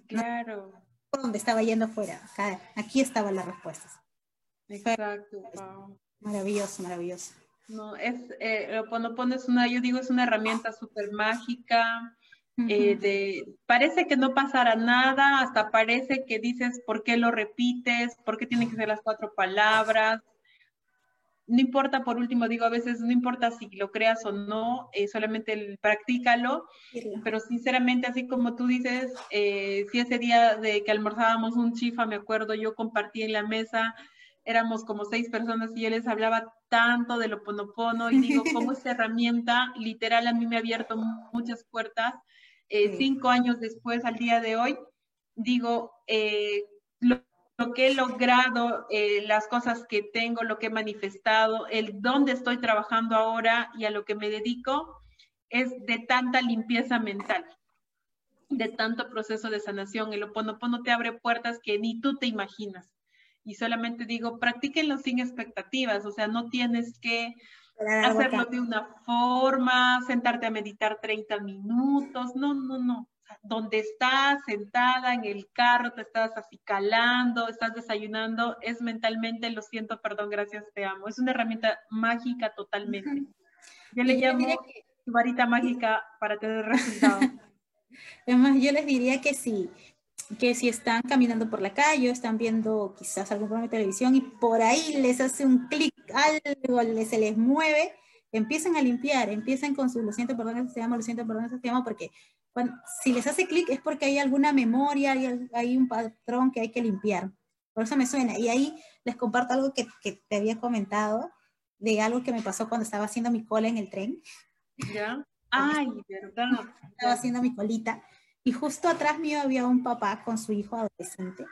Claro. por donde estaba yendo afuera, aquí estaban las respuestas. Exacto. Maravilloso, maravilloso. No, es, eh, cuando pones una, yo digo, es una herramienta súper mágica. Eh, de, parece que no pasará nada, hasta parece que dices, ¿por qué lo repites? ¿Por qué tienen que ser las cuatro palabras? no importa, por último, digo a veces, no importa si lo creas o no, eh, solamente el, practícalo, pero sinceramente, así como tú dices, eh, si ese día de que almorzábamos un chifa, me acuerdo, yo compartí en la mesa, éramos como seis personas y yo les hablaba tanto de lo ponopono y digo, cómo esta herramienta literal a mí me ha abierto muchas puertas. Eh, cinco años después, al día de hoy, digo, lo lo que he logrado, eh, las cosas que tengo, lo que he manifestado, el dónde estoy trabajando ahora y a lo que me dedico, es de tanta limpieza mental, de tanto proceso de sanación. El Oponopono te abre puertas que ni tú te imaginas. Y solamente digo, practíquenlo sin expectativas, o sea, no tienes que hacerlo de una forma, sentarte a meditar 30 minutos, no, no, no donde estás sentada en el carro, te estás acicalando, estás desayunando, es mentalmente, lo siento, perdón, gracias, te amo. Es una herramienta mágica totalmente. Yo le llamo varita mágica para tener resultados. Además, yo les diría que sí, que si están caminando por la calle o están viendo quizás algún programa de televisión y por ahí les hace un clic, algo se les mueve, empiecen a limpiar, empiecen con su, lo siento, perdón, se llama, lo siento, perdón, se llama, porque si les hace clic es porque hay alguna memoria, hay, hay un patrón que hay que limpiar. Por eso me suena. Y ahí les comparto algo que, que, te había comentado, de algo que me pasó cuando estaba haciendo mi cola en el tren. ¿Ya? Ay, verdad. Estaba haciendo mi colita. Y justo atrás mío había un papá con su hijo adolescente.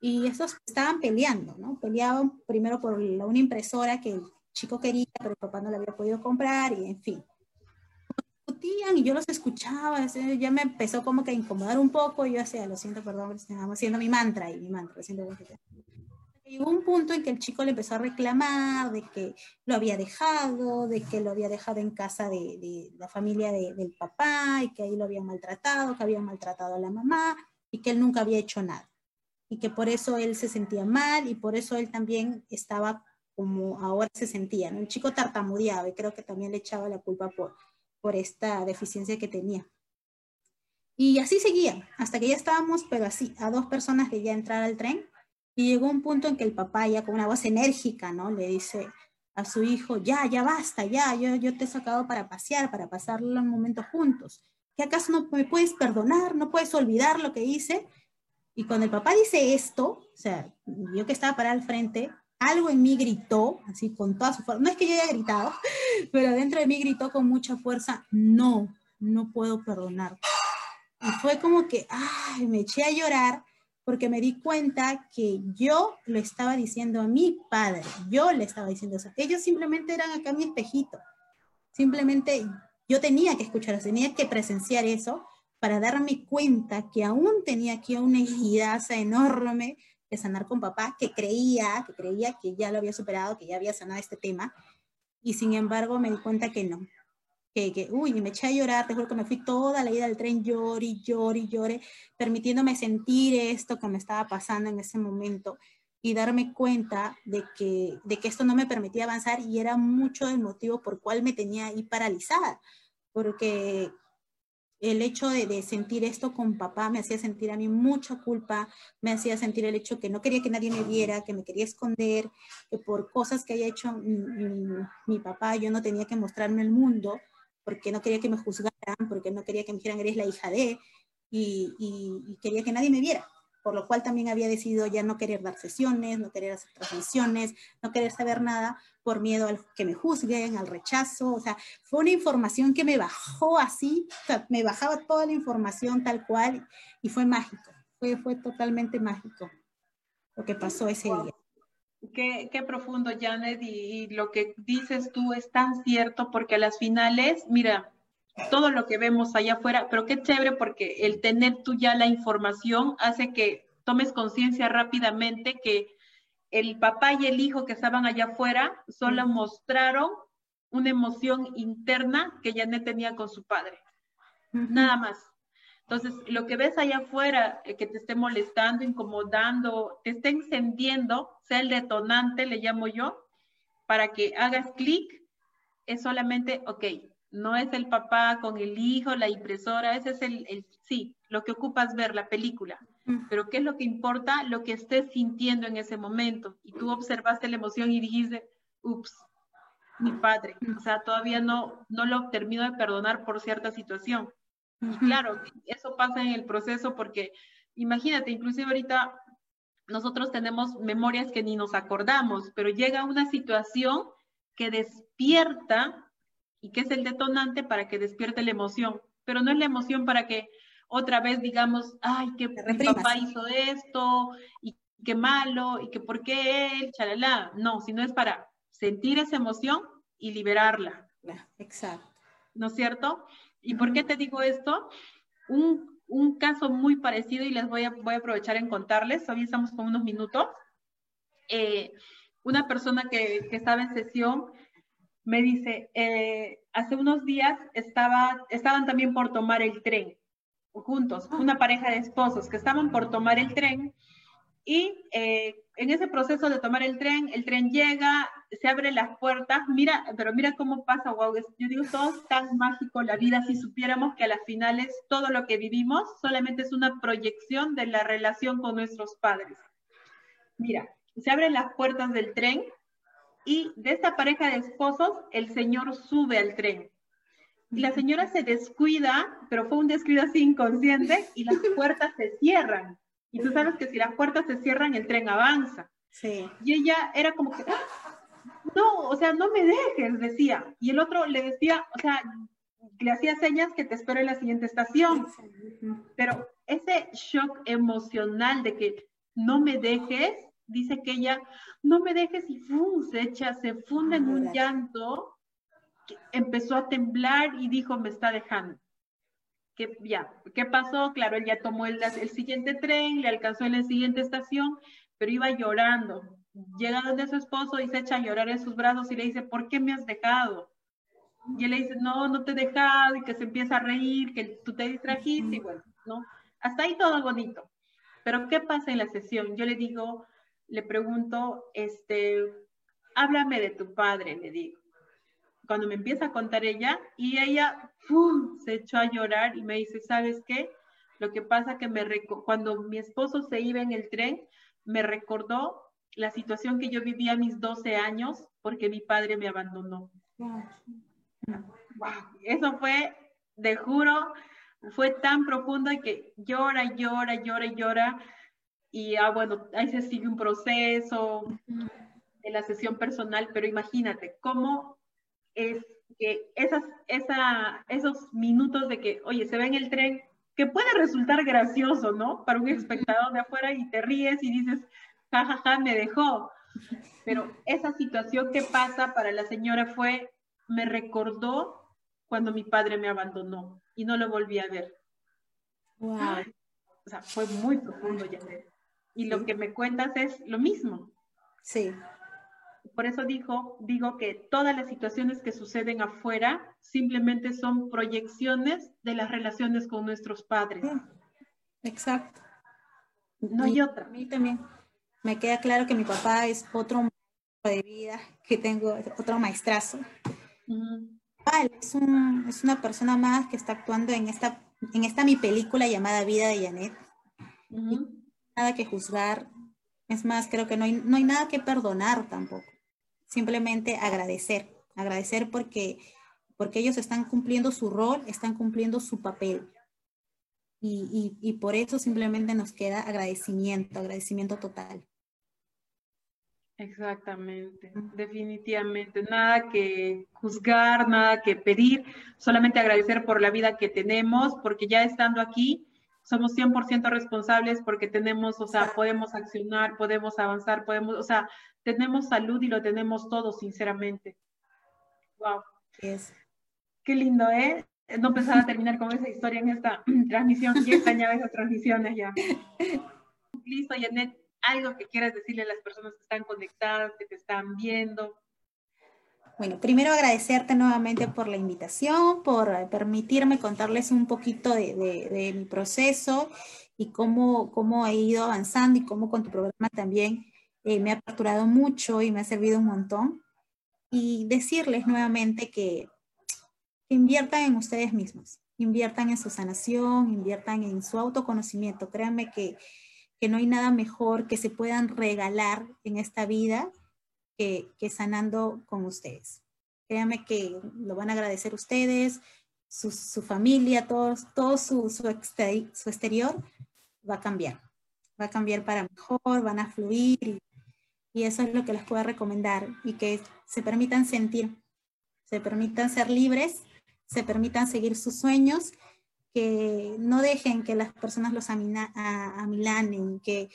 Y esos estaban peleando, ¿no? Peleaban primero por una impresora que el chico quería, pero el papá no la había podido comprar y en fin y yo los escuchaba, ya me empezó como que a incomodar un poco y yo hacía, lo siento, perdón, estamos haciendo mi mantra y mi mantra, siento Llegó un punto en que el chico le empezó a reclamar de que lo había dejado, de que lo había dejado en casa de, de la familia de, del papá y que ahí lo habían maltratado, que había maltratado a la mamá y que él nunca había hecho nada. Y que por eso él se sentía mal y por eso él también estaba como ahora se sentía. ¿no? El chico tartamudeaba y creo que también le echaba la culpa por, por esta deficiencia que tenía. Y así seguía, hasta que ya estábamos, pero así, a dos personas de ya entrar al tren. Y llegó un punto en que el papá, ya con una voz enérgica, ¿no? Le dice a su hijo, ya, ya basta, ya, yo, yo te he sacado para pasear, para pasar un momento juntos. ¿Qué acaso no me puedes perdonar? ¿No puedes olvidar lo que hice? Y cuando el papá dice esto, o sea, yo que estaba para al frente, algo en mí gritó, así con toda su fuerza, no es que yo haya gritado, pero dentro de mí gritó con mucha fuerza, no, no puedo perdonar. Y fue como que, ay, me eché a llorar porque me di cuenta que yo lo estaba diciendo a mi padre, yo le estaba diciendo eso. Ellos simplemente eran acá mi espejito. Simplemente yo tenía que escuchar tenía que presenciar eso para darme cuenta que aún tenía aquí una herida enorme de sanar con papá, que creía, que creía que ya lo había superado, que ya había sanado este tema, y sin embargo me di cuenta que no, que, que uy, me eché a llorar, te juro que me fui toda la ida del tren, lloré, lloré, lloré, permitiéndome sentir esto que me estaba pasando en ese momento y darme cuenta de que, de que esto no me permitía avanzar y era mucho el motivo por cual me tenía ahí paralizada, porque el hecho de, sentir esto con papá me hacía sentir a mí mucha culpa, me hacía sentir el hecho que no quería que nadie me viera, que me quería esconder, que por cosas que haya hecho mi, papá yo no tenía que mostrarme el mundo, porque no quería que me juzgaran, porque no quería que me dijeran eres la hija de, y quería que nadie me viera por lo cual también había decidido ya no querer dar sesiones, no querer hacer transmisiones, no querer saber nada por miedo al que me juzguen, al rechazo, o sea, fue una información que me bajó así, me bajaba toda la información tal cual y fue mágico, fue totalmente mágico lo que pasó ese día. Qué, qué, profundo, Janet, y, lo que dices tú es tan cierto porque a las finales, mira, todo lo que vemos allá afuera, pero qué chévere porque el tener tú ya la información hace que tomes conciencia rápidamente que el papá y el hijo que estaban allá afuera solo mostraron una emoción interna que no tenía con su padre. nada más. Entonces, lo que ves allá afuera eh, que te esté molestando, incomodando, te esté encendiendo, sea el detonante, le llamo yo, para que hagas clic, es solamente, ok, no es el papá con el hijo, la impresora, ese es el, el sí, lo que ocupas ver, la película. Pero ¿qué es lo que importa? Lo que estés sintiendo en ese momento. Y tú observaste la emoción y dijiste, ups, mi padre. O sea, todavía no, no lo termino de perdonar por cierta situación. Y claro, eso pasa en el proceso porque imagínate, inclusive ahorita nosotros tenemos memorias que ni nos acordamos, pero llega una situación que despierta y que es el detonante para que despierte la emoción, pero no es la emoción para que otra vez digamos, ay, que mi papá hizo esto y qué malo y que por qué él, chalala. No, sino es para sentir esa emoción y liberarla. Exacto. ¿No es cierto? ¿Y por qué te digo esto? Un, un caso muy parecido y les voy a, voy a aprovechar en contarles, hoy estamos con unos minutos. Eh, una persona que, que, estaba en sesión me dice, eh, hace unos días estaba, estaban también por tomar el tren juntos, una pareja de esposos que estaban por tomar el tren y eh, en ese proceso de tomar el tren, el tren llega, se abren las puertas, mira, pero mira cómo pasa, wow, yo digo, todo tan mágico la vida si supiéramos que a las finales todo lo que vivimos solamente es una proyección de la relación con nuestros padres. Mira, se abren las puertas del tren y de esta pareja de esposos, el señor sube al tren. Y la señora se descuida, pero fue un descuido así inconsciente, y las puertas se cierran. Y tú sabes que si las puertas se cierran, el tren avanza. Sí. Y ella era como que, no, o sea, no me dejes, decía. Y el otro le decía, o sea, le hacía señas que te espero en la siguiente estación. Pero ese shock emocional de que no me dejes, dice que ella, no me dejes y ¡fum! se echa, se funde en un llanto, empezó a temblar y dijo, me está dejando. ¿Qué, ya, ¿qué pasó? Claro, él ya tomó el, el siguiente tren, le alcanzó en la siguiente estación, pero iba llorando. Llega donde su esposo y se echa a llorar en sus brazos y le dice, ¿por qué me has dejado? Y él le dice, no, no te he dejado, y que se empieza a reír, que tú te distrajiste, y bueno, ¿no? Hasta ahí todo bonito. Pero ¿qué pasa en la sesión? Yo le digo, le pregunto, este, háblame de tu padre, le digo. Cuando me empieza a contar ella, y ella ¡pum! se echó a llorar y me dice, ¿sabes qué? Lo que pasa que me cuando mi esposo se iba en el tren, me recordó la situación que yo vivía a mis 12 años porque mi padre me abandonó. Wow. Eso fue, de juro, fue tan profundo que llora, llora, llora, llora y ah, bueno, ahí se sigue un proceso en la sesión personal, pero imagínate cómo es que esas, esa, esos minutos de que, oye, se ve en el tren, que puede resultar gracioso, ¿no? Para un espectador de afuera y te ríes y dices, jajaja, ja, ja, me dejó. Pero esa situación que pasa para la señora fue, me recordó cuando mi padre me abandonó y no lo volví a ver. Wow. O sea, fue muy profundo, ya y lo que me cuentas es lo mismo. Sí. Por eso dijo, digo que todas las situaciones que suceden afuera simplemente son proyecciones de las relaciones con nuestros padres. Exacto. No hay otra. A mí también me queda claro que mi papá es otro de vida que tengo, otro maestrazo. es, es, una persona más que está actuando en esta, en esta mi película llamada Vida de Janet nada que juzgar. Es más, creo que no hay, no hay nada que perdonar tampoco. Simplemente agradecer. Agradecer porque, porque ellos están cumpliendo su rol, están cumpliendo su papel. Y, y, y por eso simplemente nos queda agradecimiento, agradecimiento total. Exactamente, definitivamente. Nada que juzgar, nada que pedir, solamente agradecer por la vida que tenemos, porque ya estando aquí, somos 100% responsables porque tenemos, o sea, podemos accionar, podemos avanzar, podemos, o sea, tenemos salud y lo tenemos todo, sinceramente. Wow. Es. Qué lindo, ¿eh? No pensaba terminar con esa historia en esta transmisión. Ya extrañaba esas transmisiones ya. Listo, Janet, algo que quieras decirle a las personas que están conectadas, que te están viendo. Bueno, primero agradecerte nuevamente por la invitación, por permitirme contarles un poquito de, mi proceso y cómo, cómo he ido avanzando y cómo con tu programa también eh, me ha aperturado mucho y me ha servido un montón. Y decirles nuevamente que, inviertan en ustedes mismos, inviertan en su sanación, inviertan en su autoconocimiento. Créanme que, que no hay nada mejor que se puedan regalar en esta vida que, sanando con ustedes. Créanme que lo van a agradecer ustedes, su, familia, todo, todo su, su, exterior va a cambiar. Va a cambiar para mejor, van a fluir y eso es lo que les puedo recomendar y que se permitan sentir, se permitan ser libres, se permitan seguir sus sueños, que no dejen que las personas los amilanen, que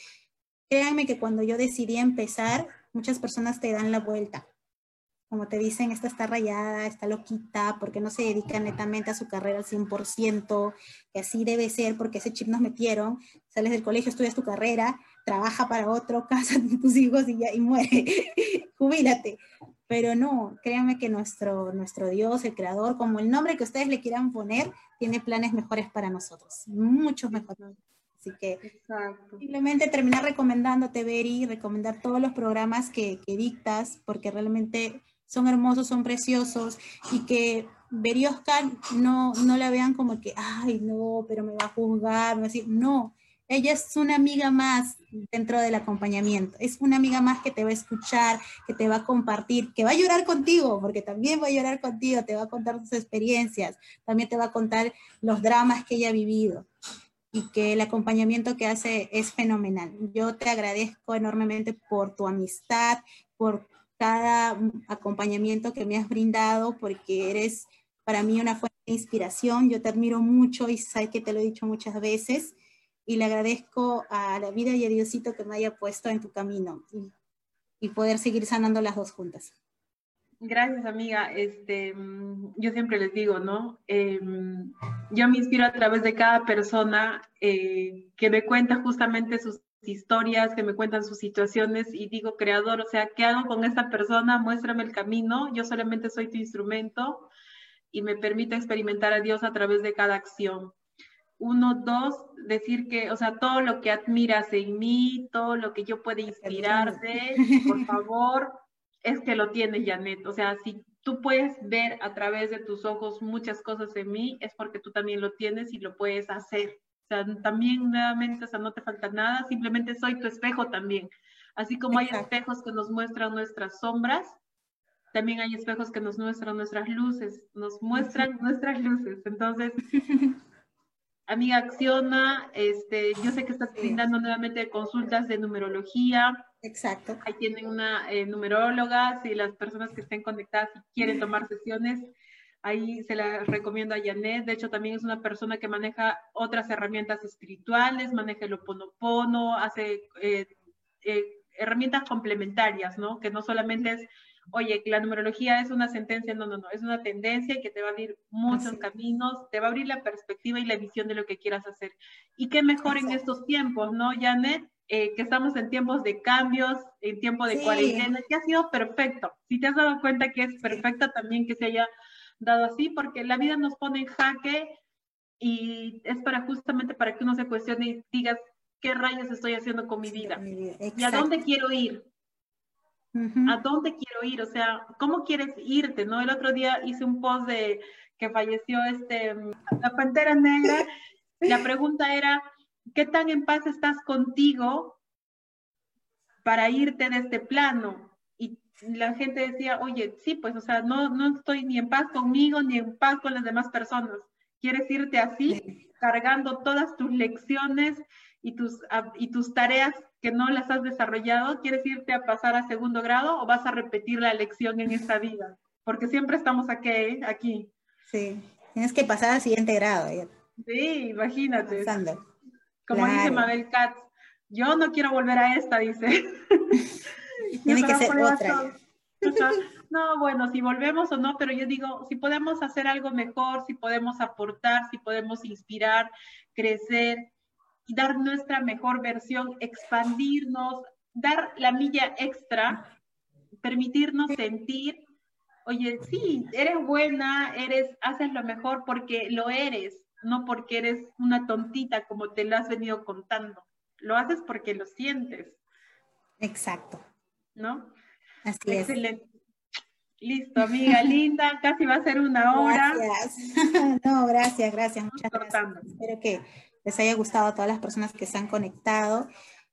créanme que cuando yo decidí empezar, muchas personas te dan la vuelta. Como te dicen, esta está rayada, está loquita, porque no se dedica netamente a su carrera al 100%, que así debe ser, porque ese chip nos metieron, sales del colegio, estudias tu carrera, trabaja para otro, casa tus hijos y ya, y muere, jubílate. Pero no, créanme que nuestro, nuestro Dios, el Creador, como el nombre que ustedes le quieran poner, tiene planes mejores para nosotros, muchos mejores. Así que simplemente terminar recomendándote, Beri, recomendar todos los programas que, dictas, porque realmente son hermosos, son preciosos, y que Beri Oscar no, no la vean como que, ay, no, pero me va a juzgar, me va a decir, no, ella es una amiga más dentro del acompañamiento, es una amiga más que te va a escuchar, que te va a compartir, que va a llorar contigo, porque también va a llorar contigo, te va a contar sus experiencias, también te va a contar los dramas que ella ha vivido y que el acompañamiento que hace es fenomenal. Yo te agradezco enormemente por tu amistad, por cada acompañamiento que me has brindado, porque eres para mí una fuente de inspiración. Yo te admiro mucho y sé que te lo he dicho muchas veces y le agradezco a la vida y a Diosito que me haya puesto en tu camino y, y poder seguir sanando las dos juntas. Gracias, amiga. Este, mm, yo siempre les digo, ¿no? Em, yo me inspiro a través de cada persona eh, que me cuenta justamente sus historias, que me cuentan sus situaciones y digo, creador, o sea, ¿qué hago con esta persona? Muéstrame el camino. Yo solamente soy tu instrumento y me permite experimentar a Dios a través de cada acción. Uno, dos, decir que, o sea, todo lo que admiras en mí, todo lo que yo pueda inspirarte, por favor, es que lo tienes, Janet. O sea, si tú puedes ver a través de tus ojos muchas cosas en mí, es porque tú también lo tienes y lo puedes hacer. O sea, también nuevamente, o sea, no te falta nada, simplemente soy tu espejo también. Así como hay espejos que nos muestran nuestras sombras, también hay espejos que nos muestran nuestras luces, nos muestran nuestras luces. Entonces, amiga, acciona, este, yo sé que estás brindando nuevamente consultas de numerología, Exacto. Ahí tienen una eh, numeróloga, si las personas que estén conectadas y quieren tomar sesiones, ahí se la recomiendo a Janet. De hecho, también es una persona que maneja otras herramientas espirituales, maneja el oponopono, hace eh, eh, herramientas complementarias, ¿no? Que no solamente es, oye, la numerología es una sentencia, no, no, no, es una tendencia que te va a abrir muchos caminos, te va a abrir la perspectiva y la visión de lo que quieras hacer. Y qué mejor en estos tiempos, ¿no, Janet? Eh, que estamos en tiempos de cambios, en tiempo de cuarentena, que ha sido perfecto. Si te has dado cuenta que es perfecto también que se haya dado así, porque la vida nos pone en jaque y es para justamente para que uno se cuestione y digas, ¿qué rayos estoy haciendo con mi vida? ¿Y a dónde quiero ir? ¿A dónde quiero ir? O sea, ¿cómo quieres irte? ¿No? El otro día hice un post de que falleció este, la Pantera Negra. La pregunta era, ¿Qué tan en paz estás contigo para irte de este plano? Y la gente decía, oye, sí, pues, o sea, no, no estoy ni en paz conmigo ni en paz con las demás personas. ¿Quieres irte así, cargando todas tus lecciones y tus, y tus tareas que no las has desarrollado? ¿Quieres irte a pasar a segundo grado o vas a repetir la lección en esta vida? Porque siempre estamos aquí, ¿eh? aquí. Sí, tienes que pasar al siguiente grado. Sí, imagínate. Como dice Mabel Katz, yo no quiero volver a esta, dice. Tiene que ser otra. No, bueno, si volvemos o no, pero yo digo, si podemos hacer algo mejor, si podemos aportar, si podemos inspirar, crecer dar nuestra mejor versión, expandirnos, dar la milla extra, permitirnos sentir, oye, sí, eres buena, eres, haces lo mejor porque lo eres, no porque eres una tontita como te lo has venido contando. Lo haces porque lo sientes. Exacto. ¿No? Así Excelente. Listo, amiga linda, casi va a ser una hora. Gracias. No, gracias, gracias, muchas gracias. Espero que les haya gustado a todas las personas que se han conectado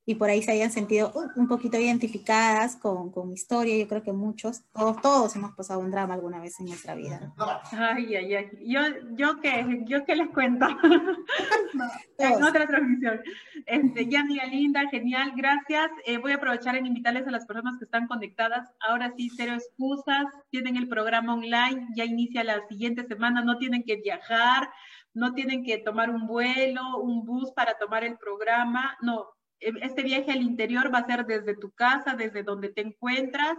y por ahí se hayan sentido un poquito identificadas con, con, mi historia. Yo creo que muchos, todos, todos hemos pasado un drama alguna vez en nuestra vida. Ay, ay, ay. Yo, yo, qué, yo qué les cuento. en otra transmisión. Este, ya, amiga linda, genial, gracias. Eh, voy a aprovechar en invitarles a las personas que están conectadas. Ahora sí, cero excusas. Tienen el programa online, ya inicia la siguiente semana, no tienen que viajar. No tienen que tomar un vuelo, un bus para tomar el programa. No, este viaje al interior va a ser desde tu casa, desde donde te encuentras.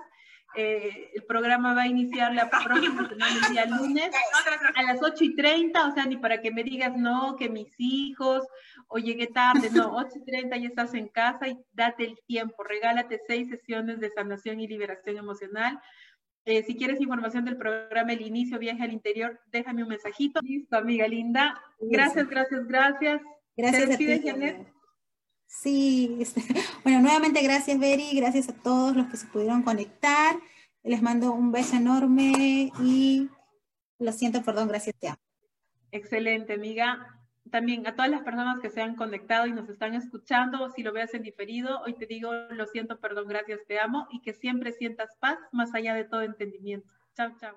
Eh, el programa va a iniciar la próxima semana, el día lunes, a las 8 y 30, o sea, ni para que me digas, no, que mis hijos, o llegué tarde, no, 8 y 30 ya estás en casa y date el tiempo, regálate seis sesiones de sanación y liberación emocional. Eh, si quieres información del programa El Inicio Viaje al Interior, déjame un mensajito. Listo, amiga linda. Gracias, gracias, gracias. Gracias. a ti, Sí, este, bueno, nuevamente gracias, Beri, gracias a todos los que se pudieron conectar. Les mando un beso enorme y lo siento, perdón, gracias, te amo. Excelente, amiga. También a todas las personas que se han conectado y nos están escuchando, si lo veas en diferido, hoy te digo, lo siento, perdón, gracias, te amo y que siempre sientas paz más allá de todo entendimiento. Chao, chao.